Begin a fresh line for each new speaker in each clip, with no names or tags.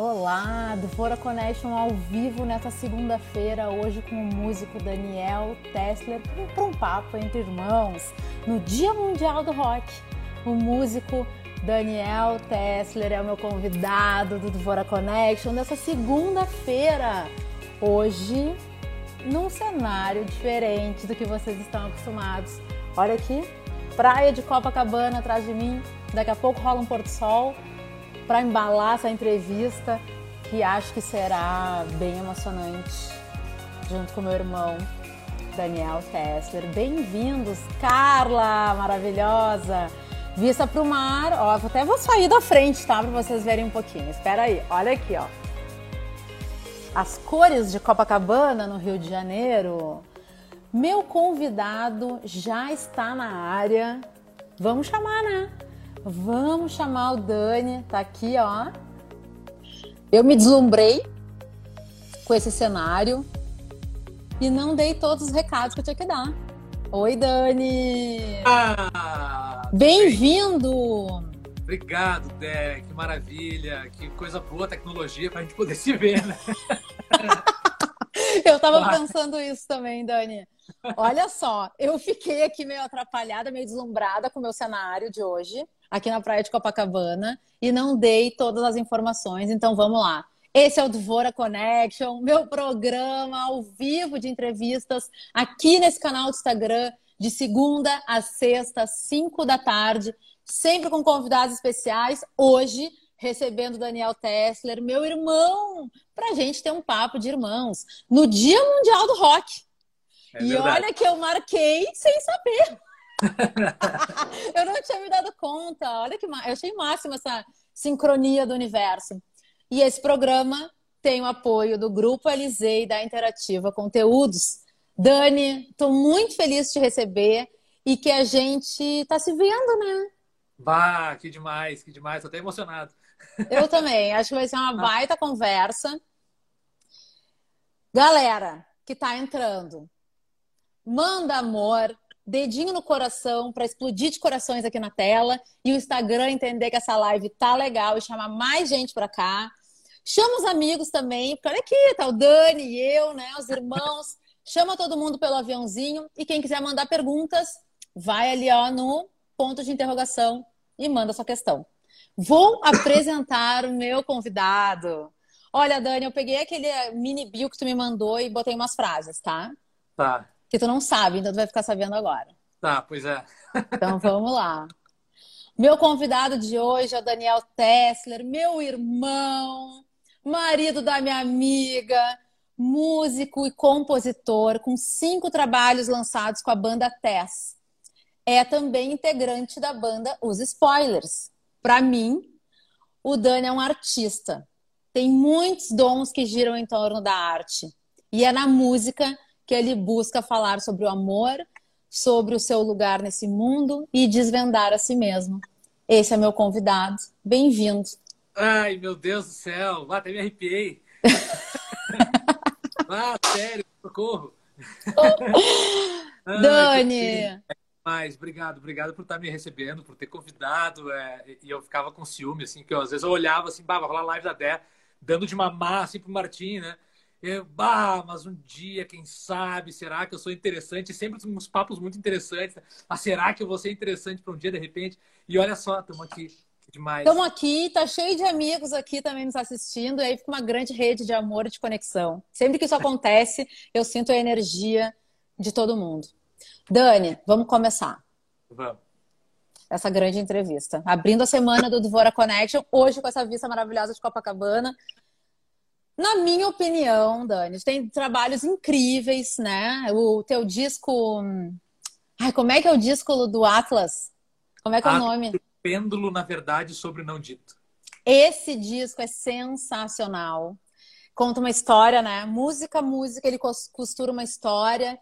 Olá, do Fora Connection ao vivo nesta segunda-feira, hoje com o músico Daniel Tessler, para um papo entre irmãos, no Dia Mundial do Rock. O músico Daniel Tessler é o meu convidado do Fora Connection nessa segunda-feira. Hoje, num cenário diferente do que vocês estão acostumados. Olha aqui, praia de Copacabana atrás de mim, daqui a pouco rola um pôr do sol para embalar essa entrevista que acho que será bem emocionante, junto com meu irmão Daniel Tessler. Bem-vindos, Carla, maravilhosa. Vista para o mar, ó, até vou sair da frente, tá, para vocês verem um pouquinho. Espera aí, olha aqui, ó. As cores de Copacabana no Rio de Janeiro. Meu convidado já está na área. Vamos chamar, né? Vamos chamar o Dani, tá aqui, ó. Eu me deslumbrei com esse cenário e não dei todos os recados que eu tinha que dar. Oi, Dani!
Ah,
Bem-vindo!
Obrigado, Dé. Que maravilha. Que coisa boa a tecnologia para a gente poder se ver, né?
eu tava claro. pensando isso também, Dani. Olha só, eu fiquei aqui meio atrapalhada, meio deslumbrada com o meu cenário de hoje aqui na praia de Copacabana e não dei todas as informações, então vamos lá. Esse é o Dvora Connection, meu programa ao vivo de entrevistas aqui nesse canal do Instagram, de segunda a sexta, cinco da tarde, sempre com convidados especiais. Hoje, recebendo Daniel Tessler, meu irmão, para a gente ter um papo de irmãos no Dia Mundial do Rock. É e verdade. olha que eu marquei sem saber. eu não tinha me dado conta. Olha que eu achei máximo essa sincronia do universo. E esse programa tem o apoio do Grupo LZ e da Interativa Conteúdos. Dani, estou muito feliz de te receber e que a gente está se vendo, né?
Bah, que demais, que demais. Tô até emocionado.
Eu também. Acho que vai ser uma baita conversa. Galera que está entrando, manda amor, dedinho no coração para explodir de corações aqui na tela e o Instagram entender que essa live tá legal e chamar mais gente para cá. Chama os amigos também, porque olha aqui, tá o Dani e eu, né, os irmãos. Chama todo mundo pelo aviãozinho e quem quiser mandar perguntas, vai ali ó no ponto de interrogação e manda sua questão. Vou apresentar o meu convidado. Olha, Dani, eu peguei aquele mini bio que tu me mandou e botei umas frases, tá?
Tá
que tu não sabe, então tu vai ficar sabendo agora.
Tá, pois é.
Então vamos lá. Meu convidado de hoje é o Daniel Tessler, meu irmão, marido da minha amiga, músico e compositor, com cinco trabalhos lançados com a banda Tess. É também integrante da banda Os Spoilers. Para mim, o Dani é um artista. Tem muitos dons que giram em torno da arte. E é na música que ele busca falar sobre o amor, sobre o seu lugar nesse mundo e desvendar a si mesmo. Esse é meu convidado. Bem-vindo.
Ai, meu Deus do céu. Até me arrepiei. ah, sério, socorro.
Dani.
Mas obrigado, obrigado por estar me recebendo, por ter convidado. É, e eu ficava com ciúme, assim, que eu, às vezes eu olhava assim, bah, vai rolar live da Dé, dando de mamar assim pro Martim, né? Eu, bah, mas um dia, quem sabe, será que eu sou interessante? Sempre uns papos muito interessantes. Ah, será que eu vou ser interessante para um dia, de repente? E olha só, estamos aqui. Demais.
Estamos aqui, tá cheio de amigos aqui também nos assistindo, e aí fica uma grande rede de amor e de conexão. Sempre que isso acontece, eu sinto a energia de todo mundo. Dani, vamos começar.
Vamos.
Essa grande entrevista. Abrindo a semana do Dvora Connection, hoje com essa vista maravilhosa de Copacabana, na minha opinião, Dani, tem trabalhos incríveis, né? O teu disco. Ai, como é que é o disco do Atlas? Como é que é o nome?
Pêndulo, na verdade, sobre não dito.
Esse disco é sensacional. Conta uma história, né? Música, música, ele costura uma história.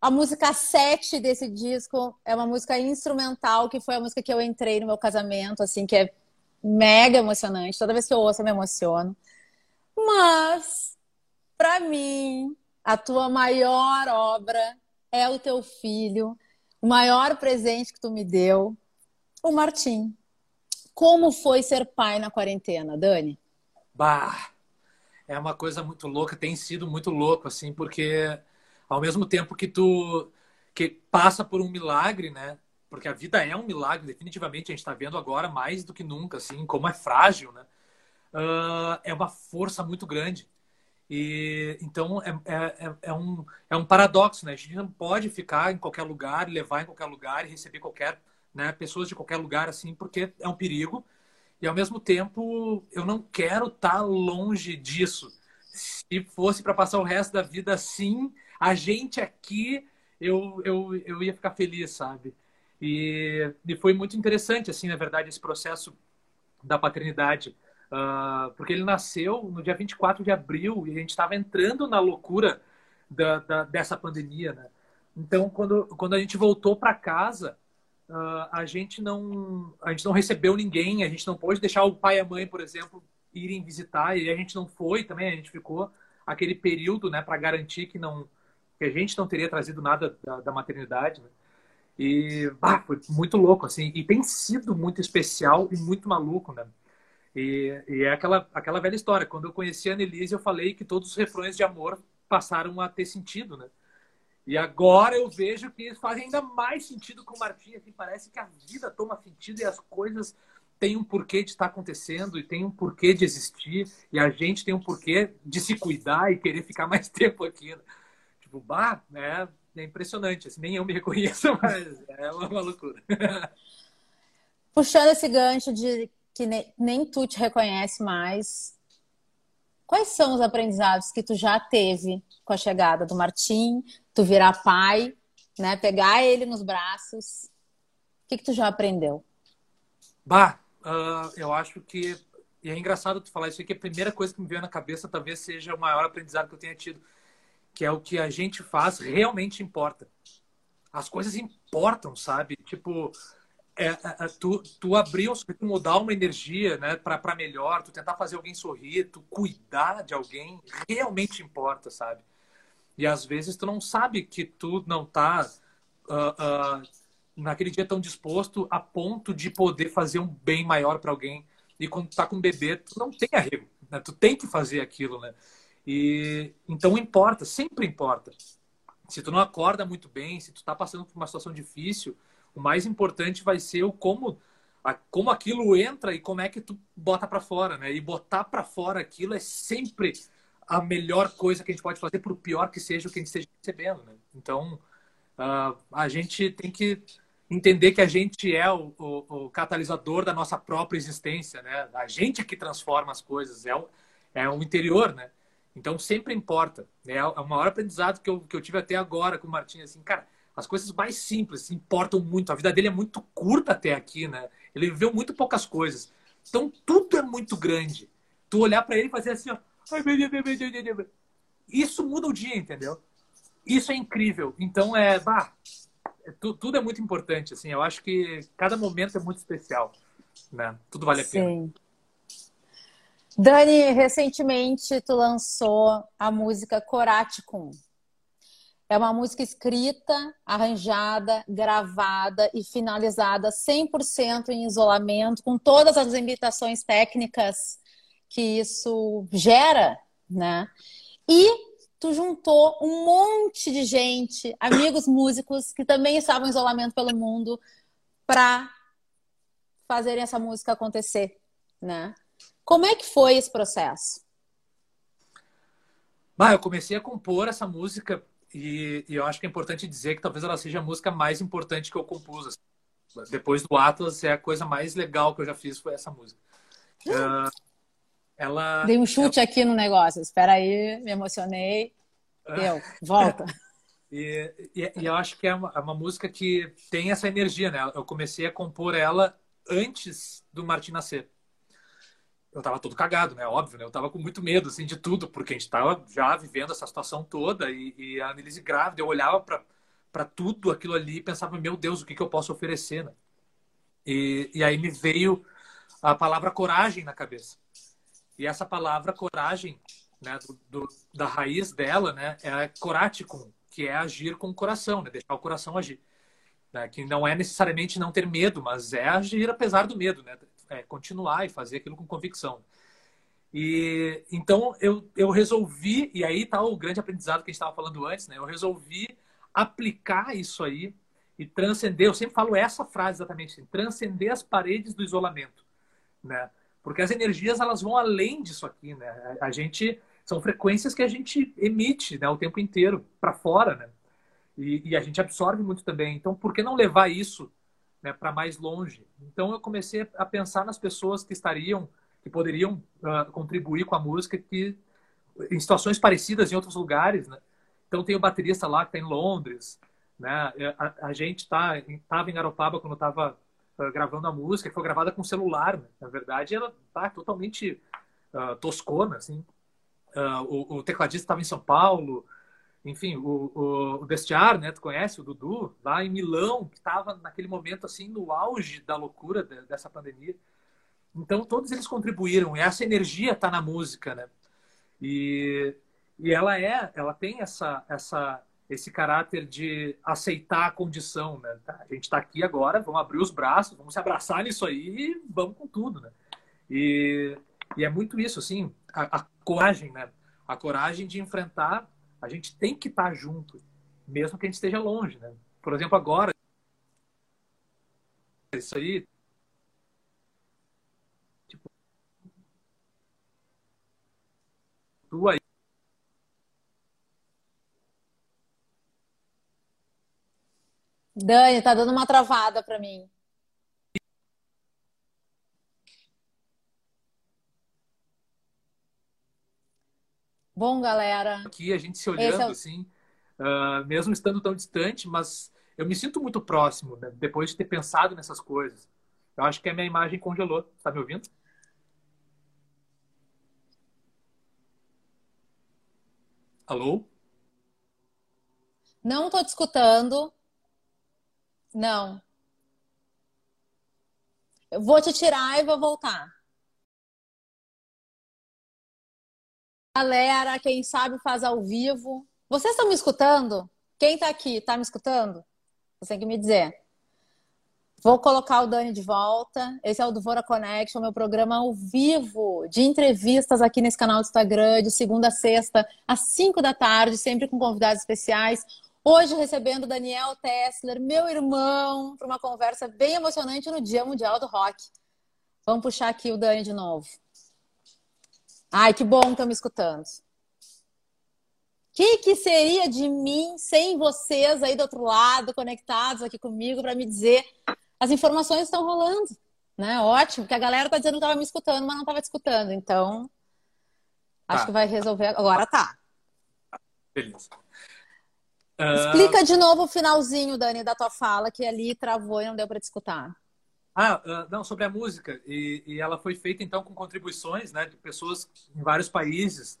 A música 7 desse disco é uma música instrumental, que foi a música que eu entrei no meu casamento, assim, que é mega emocionante. Toda vez que eu ouço, eu me emociono. Mas, para mim, a tua maior obra é o teu filho, o maior presente que tu me deu, o Martim. Como foi ser pai na quarentena, Dani?
bah, é uma coisa muito louca, tem sido muito louco, assim, porque ao mesmo tempo que tu que passa por um milagre, né? Porque a vida é um milagre, definitivamente a gente está vendo agora mais do que nunca, assim, como é frágil, né? Uh, é uma força muito grande. E então é, é, é, é, um, é um paradoxo, né? A gente não pode ficar em qualquer lugar, levar em qualquer lugar e receber qualquer, né, pessoas de qualquer lugar assim, porque é um perigo. E ao mesmo tempo, eu não quero estar tá longe disso. Se fosse para passar o resto da vida assim, a gente aqui, eu, eu, eu ia ficar feliz, sabe? E, e foi muito interessante, assim, na verdade, esse processo da paternidade. Uh, porque ele nasceu no dia 24 de abril e a gente estava entrando na loucura da, da, dessa pandemia, né? Então, quando, quando a gente voltou para casa, uh, a gente não a gente não recebeu ninguém, a gente não pôde deixar o pai e a mãe, por exemplo, irem visitar e a gente não foi também, a gente ficou aquele período, né, para garantir que não que a gente não teria trazido nada da, da maternidade, né? E bah, foi muito louco assim, e tem sido muito especial e muito maluco, né? E, e, é aquela, aquela velha história. Quando eu conheci a Annelise, eu falei que todos os refrões de amor passaram a ter sentido, né? E agora eu vejo que eles fazem ainda mais sentido com o Martim. Assim, parece que a vida toma sentido e as coisas têm um porquê de estar acontecendo e tem um porquê de existir. E a gente tem um porquê de se cuidar e querer ficar mais tempo aqui. Né? Tipo, bah, é, é impressionante. Assim, nem eu me reconheço, mas é uma, uma loucura.
Puxando esse gancho de que nem, nem tu te reconhece mais. Quais são os aprendizados que tu já teve com a chegada do Martim, tu virar pai, né, pegar ele nos braços? O que, que tu já aprendeu?
Bah, uh, eu acho que e é engraçado tu falar isso aqui, a primeira coisa que me veio na cabeça talvez seja o maior aprendizado que eu tenha tido, que é o que a gente faz realmente importa. As coisas importam, sabe? Tipo, é, é, é, tu, tu abrir, tu mudar uma energia né, para melhor, tu tentar fazer alguém sorrir, tu cuidar de alguém, realmente importa, sabe? E às vezes tu não sabe que tu não tá uh, uh, naquele dia tão disposto a ponto de poder fazer um bem maior para alguém. E quando tu tá com um bebê, tu não tem arrego, né? Tu tem que fazer aquilo, né? E então importa, sempre importa. Se tu não acorda muito bem, se tu tá passando por uma situação difícil, o mais importante vai ser o como, a, como aquilo entra e como é que tu bota para fora, né? E botar para fora aquilo é sempre a melhor coisa que a gente pode fazer, por pior que seja o que a gente esteja recebendo, né? Então, uh, a gente tem que entender que a gente é o, o, o, catalisador da nossa própria existência, né? A gente é que transforma as coisas, é o, é o interior, né? Então, sempre importa. Né? É o maior aprendizado que eu, que eu tive até agora com o Martim, assim, cara, as coisas mais simples importam muito. A vida dele é muito curta até aqui, né? Ele viveu muito poucas coisas. Então tudo é muito grande. Tu olhar para ele e fazer assim, ó. Isso muda o dia, entendeu? Isso é incrível. Então é, bah, é, tudo é muito importante, assim. Eu acho que cada momento é muito especial, né? Tudo vale a pena. Sim.
Dani, recentemente tu lançou a música Coraticum. É uma música escrita, arranjada, gravada e finalizada 100% em isolamento, com todas as limitações técnicas que isso gera, né? E tu juntou um monte de gente, amigos músicos que também estavam em isolamento pelo mundo, para fazerem essa música acontecer, né? Como é que foi esse processo?
Bah, eu comecei a compor essa música e, e, eu acho que é importante dizer que talvez ela seja a música mais importante que eu compus. Assim. Depois do Atlas, é a coisa mais legal que eu já fiz foi essa música. Uh,
ela, Dei um chute ela... aqui no negócio. Espera aí, me emocionei. Deu, volta.
E, e, e, eu acho que é uma, é uma, música que tem essa energia, né? Eu comecei a compor ela antes do Martin nascer eu tava todo cagado, né? Óbvio, né? Eu tava com muito medo, assim, de tudo, porque a gente tava já vivendo essa situação toda e, e a Annelise grávida, eu olhava para tudo aquilo ali e pensava, meu Deus, o que, que eu posso oferecer, né? E, e aí me veio a palavra coragem na cabeça. E essa palavra coragem, né, do, do, da raiz dela, né, é coraticum, que é agir com o coração, né? Deixar o coração agir. Né? Que não é necessariamente não ter medo, mas é agir apesar do medo, né? É, continuar e fazer aquilo com convicção. E então eu, eu resolvi, e aí está o grande aprendizado que a gente estava falando antes, né? Eu resolvi aplicar isso aí e transcender. Eu sempre falo essa frase exatamente, assim, transcender as paredes do isolamento, né? Porque as energias elas vão além disso aqui, né? A gente são frequências que a gente emite, né, o tempo inteiro para fora, né? E, e, a gente absorve muito também. Então, por que não levar isso né, para mais longe? Então, eu comecei a pensar nas pessoas que estariam, que poderiam uh, contribuir com a música, que em situações parecidas em outros lugares, né? Então, tem o baterista lá que está em Londres, né? A, a gente tá estava em Garopaba quando estava uh, gravando a música, que foi gravada com celular, né? Na verdade, ela tá totalmente uh, toscona, assim. O, o, tecladista estava em São Paulo, enfim, o, o, o Destiar, né? Tu conhece o Dudu, lá em Milão, que estava naquele momento assim no auge da loucura de, dessa pandemia. Então todos eles contribuíram e essa energia está na música, né? E, e ela é, ela tem essa essa esse caráter de aceitar a condição, né? Tá, a gente está aqui agora, vamos abrir os braços, vamos se abraçar nisso aí e vamos com tudo, né? E, e é muito isso, assim, a, a coragem, né? A coragem de enfrentar, a gente tem que estar junto, mesmo que a gente esteja longe, né? Por exemplo, agora, isso aí, tipo, tu aí
Dani, tá dando uma travada para mim. Bom, galera.
Aqui a gente se olhando, é o... assim, uh, mesmo estando tão distante, mas eu me sinto muito próximo, né? depois de ter pensado nessas coisas. Eu acho que a minha imagem congelou. Tá me ouvindo? Alô?
Não tô te escutando. Não. Eu vou te tirar e vou voltar. Galera, quem sabe faz ao vivo. Vocês estão me escutando? Quem está aqui, está me escutando? Você tem que me dizer. Vou colocar o Dani de volta. Esse é o do Vora Connection, meu programa ao vivo de entrevistas aqui nesse canal do Instagram, de segunda a sexta, às 5 da tarde, sempre com convidados especiais. Hoje recebendo Daniel Tessler, meu irmão, para uma conversa bem emocionante no Dia Mundial do Rock. Vamos puxar aqui o Dani de novo. Ai, que bom que estão me escutando. O que, que seria de mim sem vocês aí do outro lado, conectados aqui comigo, para me dizer as informações estão rolando? Né? Ótimo, porque a galera está dizendo que estava me escutando, mas não estava te escutando. Então, acho tá. que vai resolver. Agora tá.
Beleza.
Explica de novo o finalzinho, Dani, da tua fala, que ali travou e não deu para te escutar.
Ah, uh, não, sobre a música. E, e, ela foi feita, então, com contribuições né, de pessoas em vários países,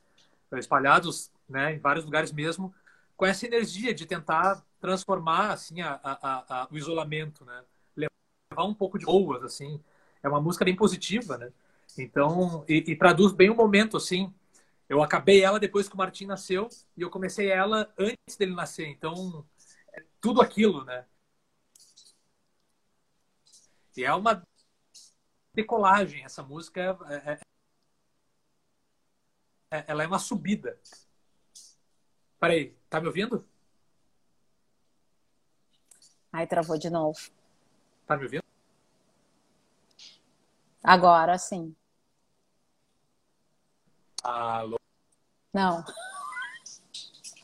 espalhados né, em vários lugares mesmo, com essa energia de tentar transformar assim, a, a, a, o isolamento, né? levar um pouco de boas. Assim. É uma música bem positiva, né? Então, e, e traduz bem o momento, assim. Eu acabei ela depois que o Martim nasceu e eu comecei ela antes dele nascer. Então, é tudo aquilo, né? E é uma decolagem. Essa música é, é, é, ela é uma subida. Peraí, tá me ouvindo?
Aí travou de novo.
Tá me ouvindo?
Agora sim.
Alô?
Não.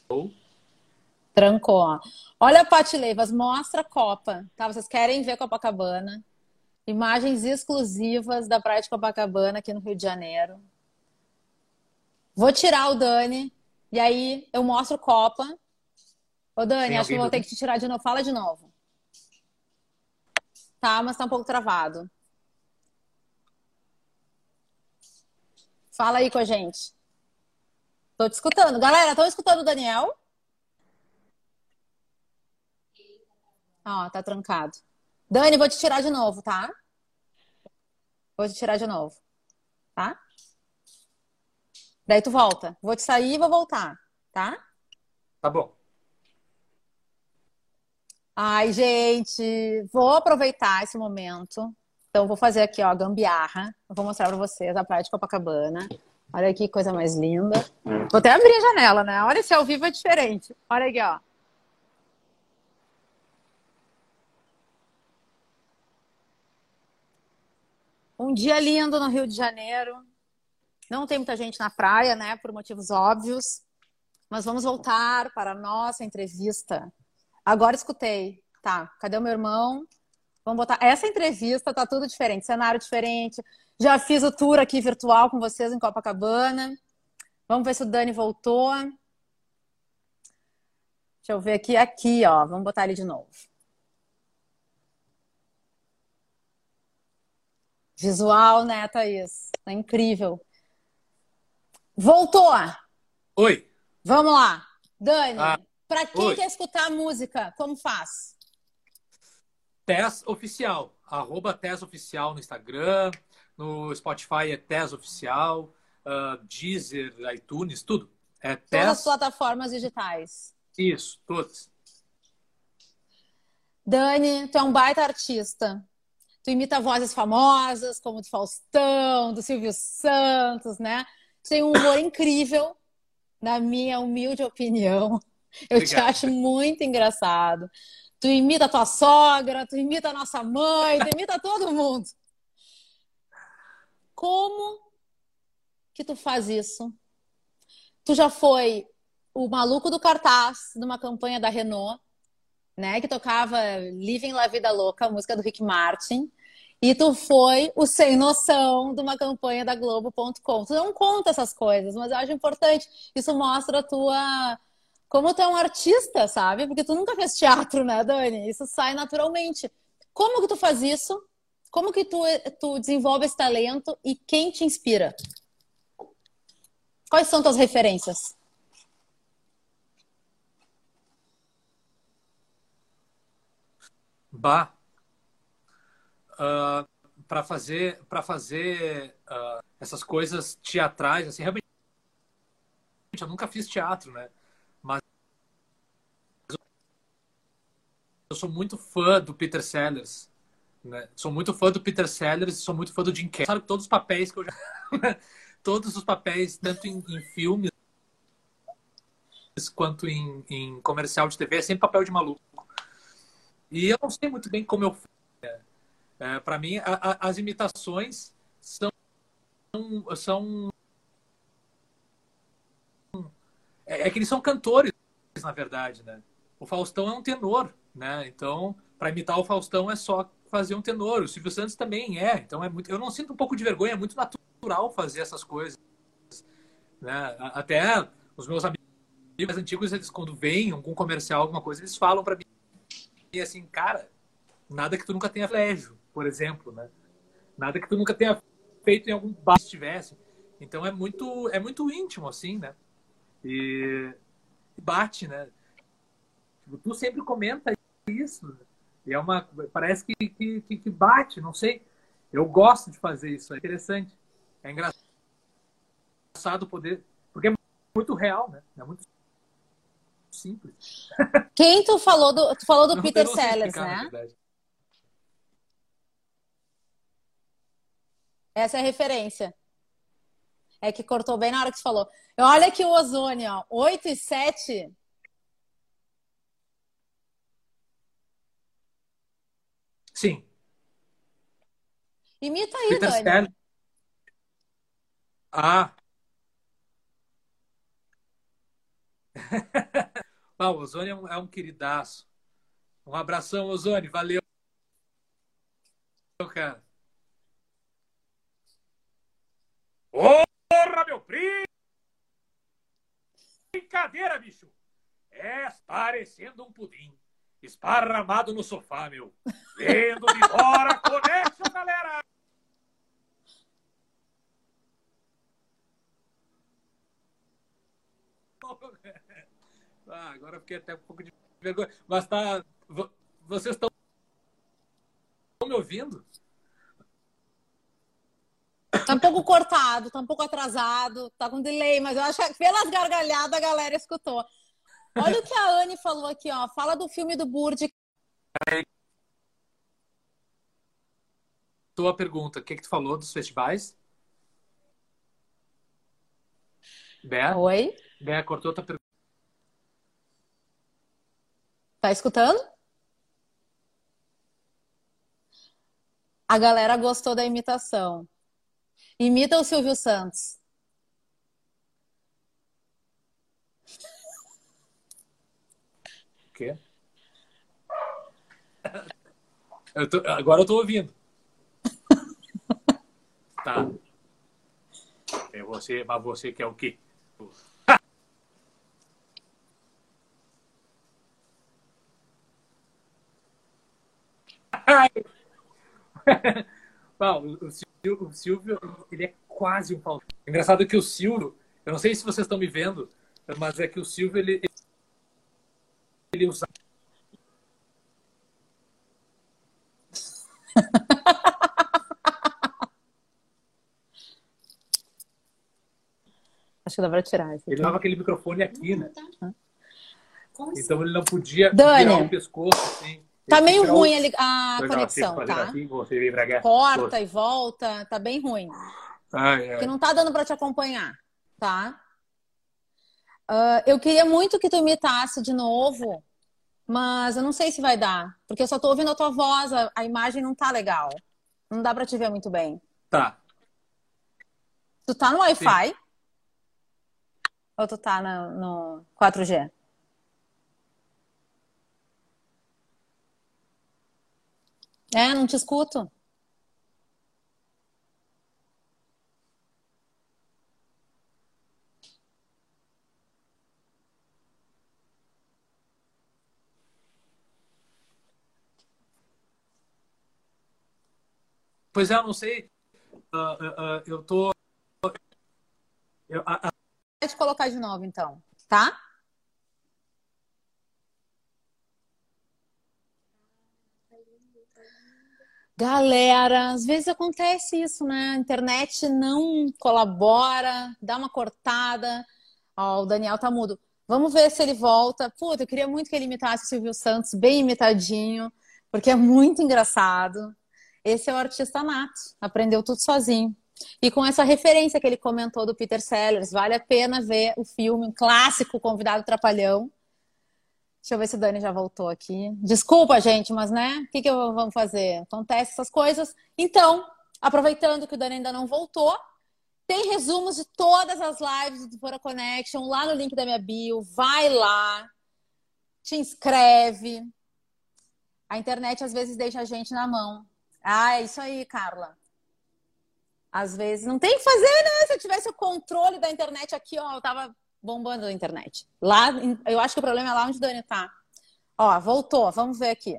Alô?
Trancou. Olha, Pati Leivas, mostra a Copa, tá? Vocês querem ver Copacabana? Imagens exclusivas da Praia de Copacabana aqui no Rio de Janeiro. Vou tirar o Dani e aí eu mostro Copa. Ô, Dani, Tem acho que vou ter que te tirar de novo. Fala de novo. Tá, mas tá um pouco travado. Fala aí com a gente. Tô te escutando. Galera, estão escutando o Daniel? Ó, tá trancado. Dani, vou te tirar de novo, tá? Vou te tirar de novo. Tá? Daí tu volta. Vou te sair e vou voltar, tá?
Tá bom.
Ai, gente, vou aproveitar esse momento. Então, vou fazer aqui, ó, gambiarra. Eu vou mostrar para vocês a praia de Copacabana. Olha que coisa mais linda. Vou até abrir a janela, né? Olha se ao vivo é diferente. Olha aqui, ó. Um dia lindo no Rio de Janeiro. Não tem muita gente na praia, né? Por motivos óbvios. Mas vamos voltar para a nossa entrevista. Agora escutei. Tá, cadê o meu irmão? Vamos botar. Essa entrevista tá tudo diferente, cenário diferente. Já fiz o tour aqui virtual com vocês em Copacabana. Vamos ver se o Dani voltou. Deixa eu ver aqui, aqui, ó. Vamos botar ele de novo. Visual, né, Thaís? Tá incrível. Voltou!
Oi!
Vamos lá. Dani, ah, para quem oi. quer escutar música, como faz?
Tess Oficial. Arroba Oficial no Instagram. No Spotify é Tess Oficial. Uh, Deezer, iTunes, tudo. É.
Todas as plataformas digitais.
Isso, todas.
Dani, tu é um baita artista. Tu imita vozes famosas, como do Faustão, do Silvio Santos, né? Tu tem um humor incrível, na minha humilde opinião. Eu Obrigado. te acho muito engraçado. Tu imita a tua sogra, tu imita a nossa mãe, tu imita todo mundo. Como que tu faz isso? Tu já foi o maluco do cartaz de uma campanha da Renault, né? Que tocava Living La Vida Louca, a música do Rick Martin. E tu foi o sem noção de uma campanha da Globo.com. Tu não conta essas coisas, mas eu acho importante. Isso mostra a tua. Como tu é um artista, sabe? Porque tu nunca fez teatro, né, Dani? Isso sai naturalmente. Como que tu faz isso? Como que tu, tu desenvolve esse talento e quem te inspira? Quais são tuas referências?
Bah, uh, para fazer para fazer uh, essas coisas teatrais assim realmente eu nunca fiz teatro né? Mas eu sou muito fã do Peter Sellers né? sou muito fã do Peter Sellers sou muito fã do Jim Carrey. Todos os papéis que eu já todos os papéis tanto em, em filmes quanto em, em, comercial de TV é sempre papel de maluco. E eu não sei muito bem como eu é, para mim, a, a, as imitações são, são é, é, que eles são cantores, na verdade, né? O Faustão é um tenor, né? Então, para imitar o Faustão é só fazer um tenor. O Silvio Santos também é. Então é muito. Eu não sinto um pouco de vergonha. É muito natural fazer essas coisas, né? Até os meus amigos mais antigos, eles quando vêm algum comercial, alguma coisa, eles falam para mim assim, cara, nada que tu nunca tenha colégio por exemplo, né? Nada que tu nunca tenha feito em algum bar se tivesse. Então é muito, é muito íntimo, assim, né? E, bate, né? Tipo, tu sempre comenta isso. Né? E é uma. Parece que, que, que bate, não sei. Eu gosto de fazer isso, é interessante. É engraçado poder. Porque é muito real, né? É muito simples.
Quem tu falou do, tu falou do Peter Sellers, né? Essa é a referência. É que cortou bem na hora que você falou. Olha aqui o ozônio, ó. 8 e 7.
Sim.
Imita aí, Peter Dani.
Ah. ah, o Ozônio é um, é um queridaço. Um abração, Ozônio. Valeu, cara. Porra, meu primo! Brincadeira, bicho! É parecendo um pudim. Esparramado no sofá, meu. Vendo de fora, conexão, galera! Ah, agora fiquei até um pouco de vergonha. Mas tá. Vocês estão me ouvindo?
Tá um pouco cortado, tá um pouco atrasado, tá com delay, mas eu acho que pelas gargalhadas a galera escutou. Olha o que a Anne falou aqui, ó. Fala do filme do Burd.
Tua pergunta, o que, que tu falou dos festivais? Bé,
Oi?
Bé, cortou outra pergunta.
Tá escutando? A galera gostou da imitação. Imita o Silvio Santos.
O quê? Eu tô- agora eu tô ouvindo. Tá. É você, mas você quer o quê? Bom, o, Silvio, o Silvio, ele é quase um Faustão. Engraçado que o Silvio, eu não sei se vocês estão me vendo, mas é que o Silvio, ele, ele usa
Acho que dá pra tirar isso
Ele usava aquele microfone aqui, né? Então ele não podia
Dani.
virar o pescoço, assim.
Tá meio
que
ruim
tirar
a conexão, tá?
Assim, cá.
Corta e volta, tá bem ruim.
Ai,
Porque
ai.
não tá dando pra te acompanhar, tá? Ah, eu queria muito que tu imitasse de novo, mas eu não sei se vai dar, porque eu só tô ouvindo a tua voz, a, a imagem não tá legal. Não dá pra te ver muito bem.
Tá.
Tu tá no Wi-Fi? Ou tu tá na- no 4G? É, não te escuto.
Pois é, eu não sei. Ah, ah, ah, eu tô. eu-
Vou te colocar de novo, então, tá? Galera, às vezes acontece isso, né? A internet não colabora, dá uma cortada. Ó, o Daniel tá mudo. Vamos ver se ele volta. Puta, eu queria muito que ele imitasse o Silvio Santos, bem imitadinho, porque é muito engraçado. Esse é o artista nato, aprendeu tudo sozinho. E com essa referência que ele comentou do Peter Sellers, vale a pena ver o filme, um clássico Convidado Trapalhão. Deixa eu ver se o Dani já voltou aqui. Desculpa, gente, mas né? O que, que vamos fazer? Acontece essas coisas. Então, aproveitando que o Dani ainda não voltou, tem resumos de todas as lives do Fora Connection lá no link da minha bio. Vai lá, te inscreve. A internet às vezes deixa a gente na mão. Ah, é isso aí, Carla. Às vezes não tem que fazer, né? Se eu tivesse o controle da internet aqui, ó, eu tava bombando a internet. Lá, eu acho que o problema é lá onde o Dani tá. Ó, voltou, vamos ver aqui.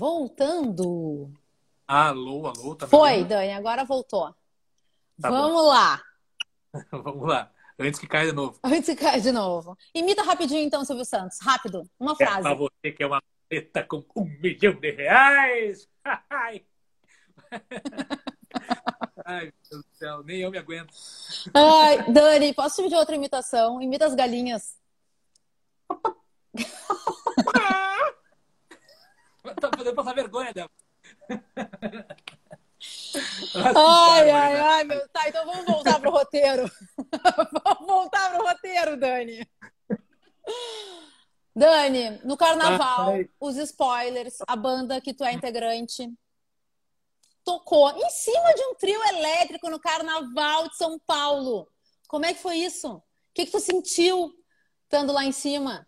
Voltando.
Alô, alô, tá
Foi,
ouvindo?
Dani, agora voltou.
Tá
Vamos lá.
Vamos lá. Antes que caia de novo.
Antes de cair de novo. Imita rapidinho, então, Silvio Santos. Rápido. Uma
É
frase.
pra você que é uma preta com um milhão de reais. Ai. Meu Deus do céu, nem eu me aguento.
Ai, Dani, posso te pedir outra imitação? Imita as galinhas.
Tá podendo passar vergonha dela.
Ai, ai, ai, meu. Tá, então vamos voltar pro roteiro. vamos voltar pro roteiro, Dani. Dani, no carnaval,
Ai.
os spoilers, a banda que tu é integrante, tocou em cima de um trio elétrico no carnaval de São Paulo. Como é que foi isso? O que, que tu sentiu estando lá em cima?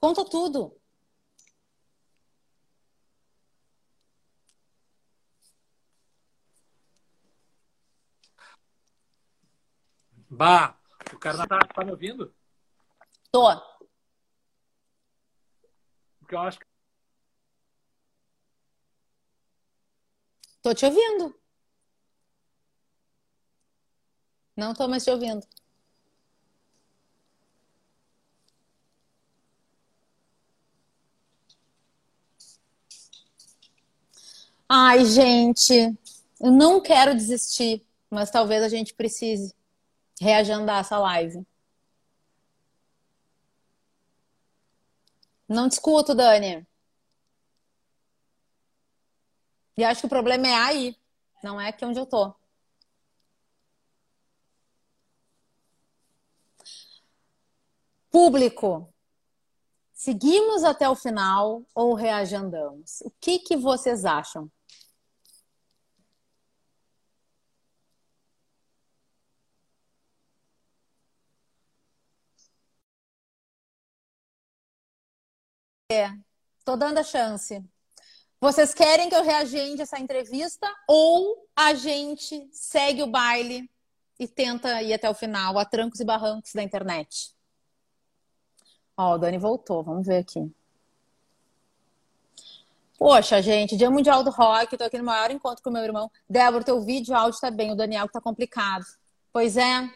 Conta tudo.
Bah, o cara tá, tá me ouvindo?
Tô.
Porque eu acho que
Tô te ouvindo. Não tô mais te ouvindo. Ai, gente, eu não quero desistir, mas talvez a gente precise reagendar essa live. Não te escuto, Dani. E acho que o problema é aí, não é aqui onde eu tô. Público, seguimos até o final ou reagendamos? O que, que vocês acham? É, tô dando a chance. Vocês querem que eu reagende essa entrevista ou a gente segue o baile e tenta ir até o final, a trancos e barrancos da internet? Ó, o Dani voltou, vamos ver aqui. Poxa, gente, Dia Mundial do Rock, tô aqui no maior encontro com meu irmão. Débora, teu vídeo áudio tá bem, o Daniel tá complicado. Pois é.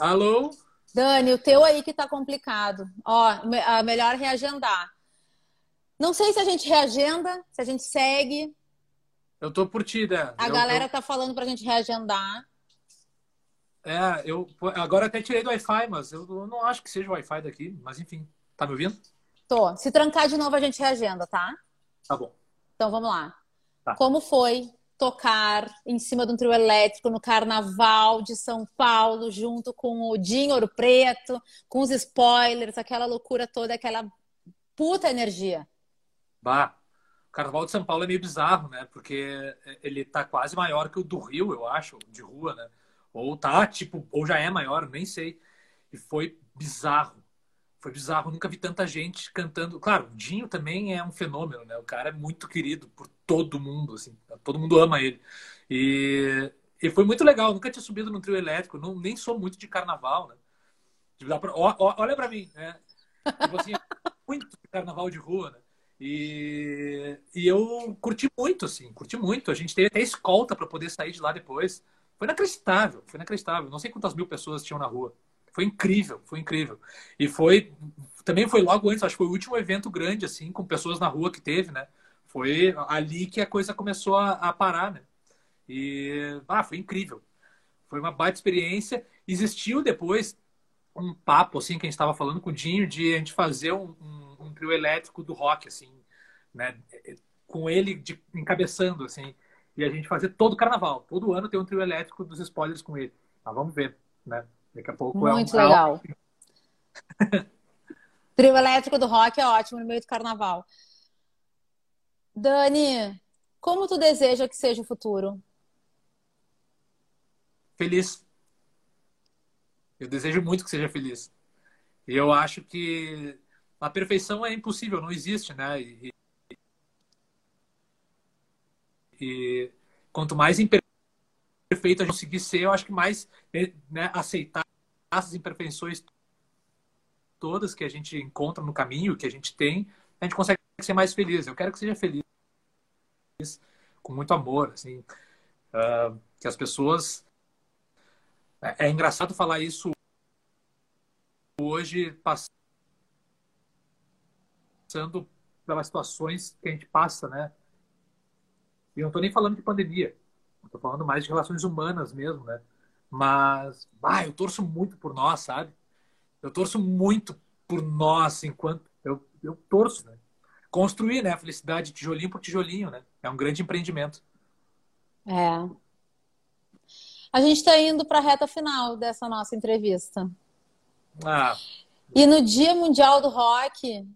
Alô?
Dani, o teu aí que tá complicado. Ó, a melhor reagendar. Não sei se a gente reagenda, se a gente segue.
Eu tô por ti?
A
eu,
galera
eu...
tá falando pra gente reagendar.
É, eu agora até tirei do Wi-Fi, mas eu não acho que seja o Wi-Fi daqui, mas enfim. Tá me ouvindo?
Tô. Se trancar de novo, a gente reagenda, tá?
Tá bom.
Então vamos lá.
Tá.
Como foi tocar em cima de um trio elétrico no Carnaval de São Paulo, junto com o Dinho Ouro Preto, com os spoilers, aquela loucura toda, aquela puta energia?
Bah, o Carnaval de São Paulo é meio bizarro, né? Porque ele tá quase maior que o do Rio, eu acho, de rua, né? Ou tá, tipo, ou já é maior, nem sei. E foi bizarro. Foi bizarro. Nunca vi tanta gente cantando. Claro, o Dinho também é um fenômeno, né? O cara é muito querido por todo mundo, assim. Todo mundo ama ele. E, e foi muito legal. Nunca tinha subido num trio elétrico. Não, nem sou muito de carnaval, né? Pra, ó, ó, olha pra mim, né? Tipo assim, muito de carnaval de rua, né? E, e eu curti muito, assim, curti muito. A gente teve até escolta para poder sair de lá depois. Foi inacreditável, foi inacreditável. Não sei quantas mil pessoas tinham na rua. Foi incrível, foi incrível. E foi também foi logo antes, acho que foi o último evento grande assim, com pessoas na rua que teve, né? Foi ali que a coisa começou a, a parar, né? E ah, foi incrível. Foi uma baita experiência. Existiu depois um papo assim que a gente estava falando com o Dinho de a gente fazer um, um, um trio elétrico do rock assim, né? Com ele de, encabeçando assim e a gente fazer todo o carnaval. Todo ano tem um trio elétrico dos spoilers com ele. Mas vamos ver, né? Daqui a pouco
Muito
é
um... legal. trio elétrico do rock é ótimo no meio do carnaval. Dani, como tu deseja que seja o futuro?
Feliz. Eu desejo muito que seja feliz. E eu acho que a perfeição é impossível, não existe, né? E, e quanto mais imperfeito a gente conseguir ser, eu acho que mais né, aceitar essas imperfeições todas que a gente encontra no caminho, que a gente tem, a gente consegue ser mais feliz. Eu quero que seja feliz, com muito amor, assim, uh, que as pessoas. É, é engraçado falar isso hoje, passando pelas situações que a gente passa, né? E não estou nem falando de pandemia. Estou falando mais de relações humanas mesmo, né? Mas, ah, eu torço muito por nós, sabe? Eu torço muito por nós enquanto eu, eu torço, né? Construir, né? A felicidade tijolinho por tijolinho, né? É um grande empreendimento.
É. A gente está indo para a reta final dessa nossa entrevista.
Ah.
E no Dia Mundial do Rock,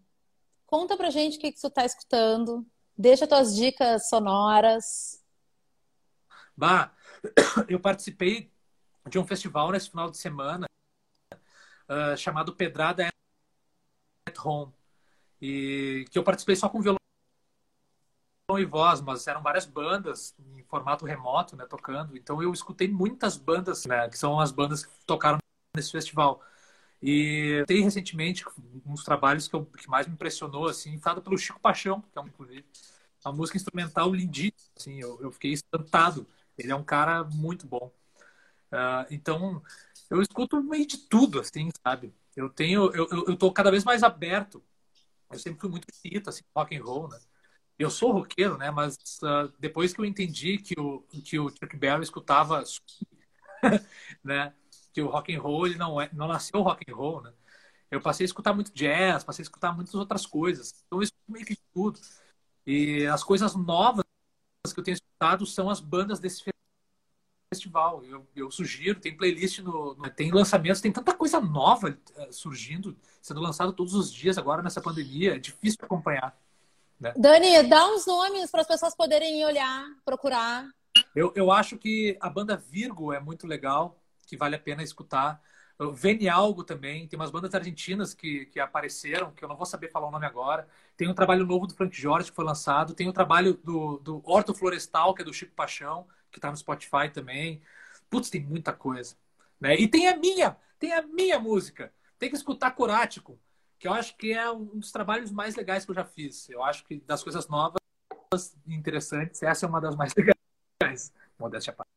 conta pra gente o que, que você está escutando, Deixa tuas dicas sonoras.
Bah, eu participei de um festival nesse final de semana uh, chamado Pedrada at Home. E que eu participei só com violão e voz, mas eram várias bandas em formato remoto, né, tocando. Então eu escutei muitas bandas, né, que são as bandas que tocaram nesse festival. E tem recentemente uns trabalhos que, eu, que mais me impressionou, assim, falado pelo Chico Paixão, que é um, inclusive, uma música instrumental lindíssima, assim, eu, eu fiquei espantado. Ele é um cara muito bom. Uh, então, eu escuto meio de tudo, assim, sabe? Eu tenho, eu, eu, tô cada vez mais aberto. Eu sempre fui muito cito, assim, rock and roll, né? Eu sou roqueiro, né? Mas uh, depois que eu entendi que o que o Chuck Berry escutava, né? que o rock and roll ele não, é, não nasceu rock and roll, né? Eu passei a escutar muito jazz, passei a escutar muitas outras coisas. Então eu escuto meio que tudo. E as coisas novas que eu tenho escutado são as bandas desse festival. Eu, eu sugiro, tem playlist no, no, Tem lançamentos, tem tanta coisa nova uh, surgindo, sendo lançado todos os dias agora nessa pandemia. É difícil acompanhar. Né?
Dani, dá uns nomes para as pessoas poderem olhar, procurar.
Eu, eu acho que a banda Virgo é muito legal, que vale a pena escutar. Vene Algo também, tem umas bandas argentinas que, que apareceram, que eu não vou saber falar o nome agora. Tem um trabalho novo do Frank Jorge que foi lançado, tem o um trabalho do, do Horto Florestal, que é do Chico Paixão, que está no Spotify também. Putz, tem muita coisa. Né? E tem a minha, tem a minha música. Tem que escutar Corático, que eu acho que é um dos trabalhos mais legais que eu já fiz. Eu acho que das coisas novas e interessantes, essa é uma das mais legais. Modéstia parte.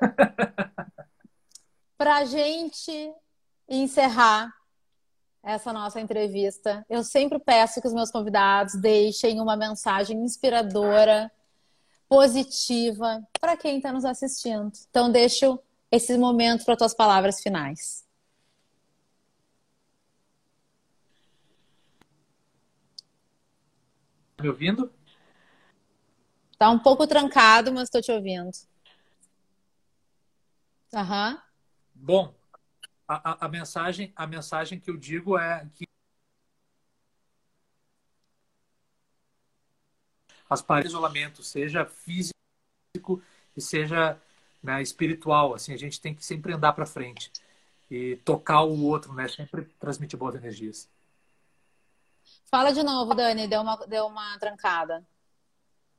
Para a gente encerrar essa nossa entrevista, eu sempre peço que os meus convidados deixem uma mensagem inspiradora, positiva para quem está nos assistindo. Então, deixo esse momento para tuas palavras finais.
Tá me ouvindo?
Tá um pouco trancado, mas estou te ouvindo. Aham. Uhum.
Bom, a, a, a, mensagem, a mensagem que eu digo é que as paredes de isolamento, seja físico e seja né, espiritual, assim, a gente tem que sempre andar para frente e tocar o outro, né? Sempre transmitir boas energias.
Fala de novo, Dani, deu uma, deu uma trancada.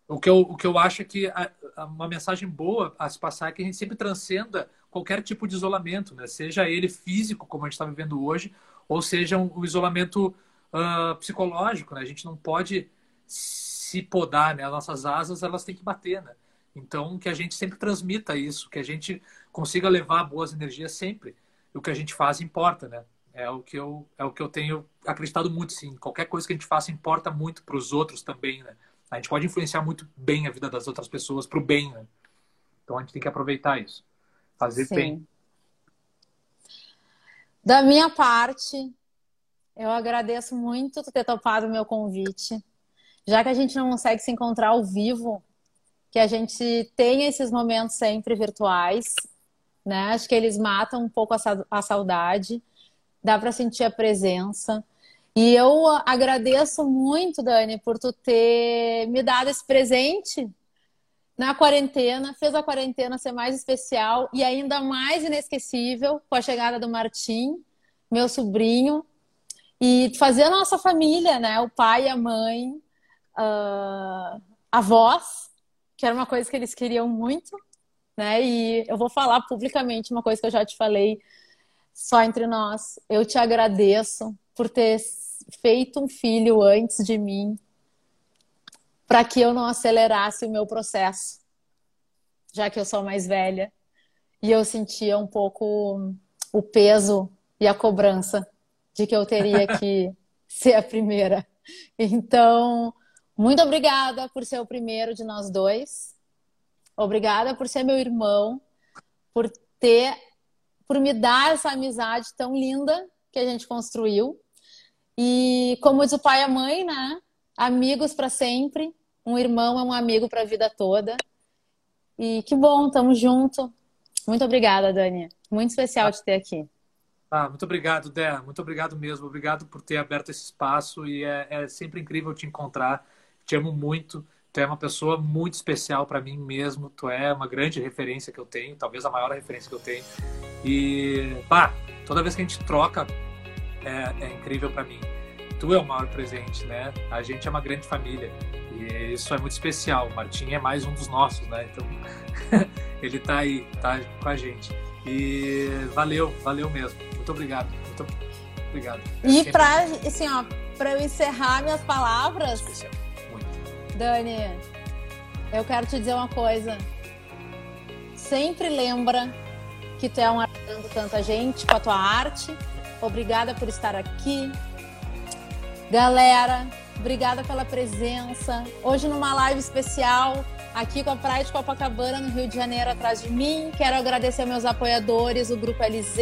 O que eu, o que eu acho é que a, a, uma mensagem boa a se passar é que a gente sempre transcenda qualquer tipo de isolamento, né? seja ele físico, como a gente está vivendo hoje, ou seja um, um isolamento uh, psicológico. Né? A gente não pode se podar, né? As nossas asas elas têm que bater, né? Então que a gente sempre transmita isso, que a gente consiga levar boas energias sempre. O que a gente faz importa, né? É o que eu é o que eu tenho acreditado muito, sim. Qualquer coisa que a gente faça importa muito para os outros também, né? A gente pode influenciar muito bem a vida das outras pessoas para o bem, né? Então a gente tem que aproveitar isso fazer Sim. bem.
Da minha parte, eu agradeço muito por ter topado o meu convite. Já que a gente não consegue se encontrar ao vivo, que a gente tenha esses momentos sempre virtuais, né? Acho que eles matam um pouco a saudade, dá para sentir a presença. E eu agradeço muito, Dani, por tu ter me dado esse presente na quarentena, fez a quarentena ser mais especial e ainda mais inesquecível com a chegada do Martim, meu sobrinho, e fazer a nossa família, né? O pai a mãe, uh, avós, que era uma coisa que eles queriam muito, né? E eu vou falar publicamente uma coisa que eu já te falei só entre nós. Eu te agradeço por ter feito um filho antes de mim, para que eu não acelerasse o meu processo, já que eu sou mais velha. E eu sentia um pouco o peso e a cobrança de que eu teria que ser a primeira. Então, muito obrigada por ser o primeiro de nós dois. Obrigada por ser meu irmão, por ter, por me dar essa amizade tão linda que a gente construiu. E como diz o pai e a mãe, né? Amigos para sempre. Um irmão é um amigo para a vida toda. E que bom, tamo junto. Muito obrigada, Dani. Muito especial te ter aqui.
Ah, muito obrigado, Dé. Muito obrigado mesmo. Obrigado por ter aberto esse espaço e é, é sempre incrível te encontrar. Te amo muito. Tu é uma pessoa muito especial para mim mesmo. Tu é uma grande referência que eu tenho, talvez a maior referência que eu tenho. E, pá, toda vez que a gente troca, é, é incrível para mim. Tu é o maior presente, né? A gente é uma grande família. E isso é muito especial. O Martim é mais um dos nossos, né? Então, ele está aí, tá com a gente. E valeu, valeu mesmo. Muito obrigado. Muito obrigado.
É e para assim, ó, para eu encerrar minhas palavras, especial. muito. Dani, eu quero te dizer uma coisa. Sempre lembra que tu é um ajudando tanta gente com a tua arte. Obrigada por estar aqui. Galera, Obrigada pela presença. Hoje numa live especial aqui com a Praia de Copacabana, no Rio de Janeiro, atrás de mim. Quero agradecer meus apoiadores, o Grupo LZ,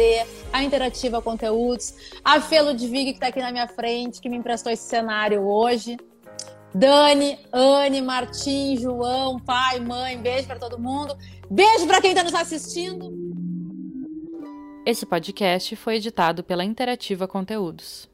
a Interativa Conteúdos, a Felo de Vig, que está aqui na minha frente, que me emprestou esse cenário hoje. Dani, Anne, Martim, João, pai, mãe, beijo para todo mundo. Beijo para quem está nos assistindo.
Esse podcast foi editado pela Interativa Conteúdos.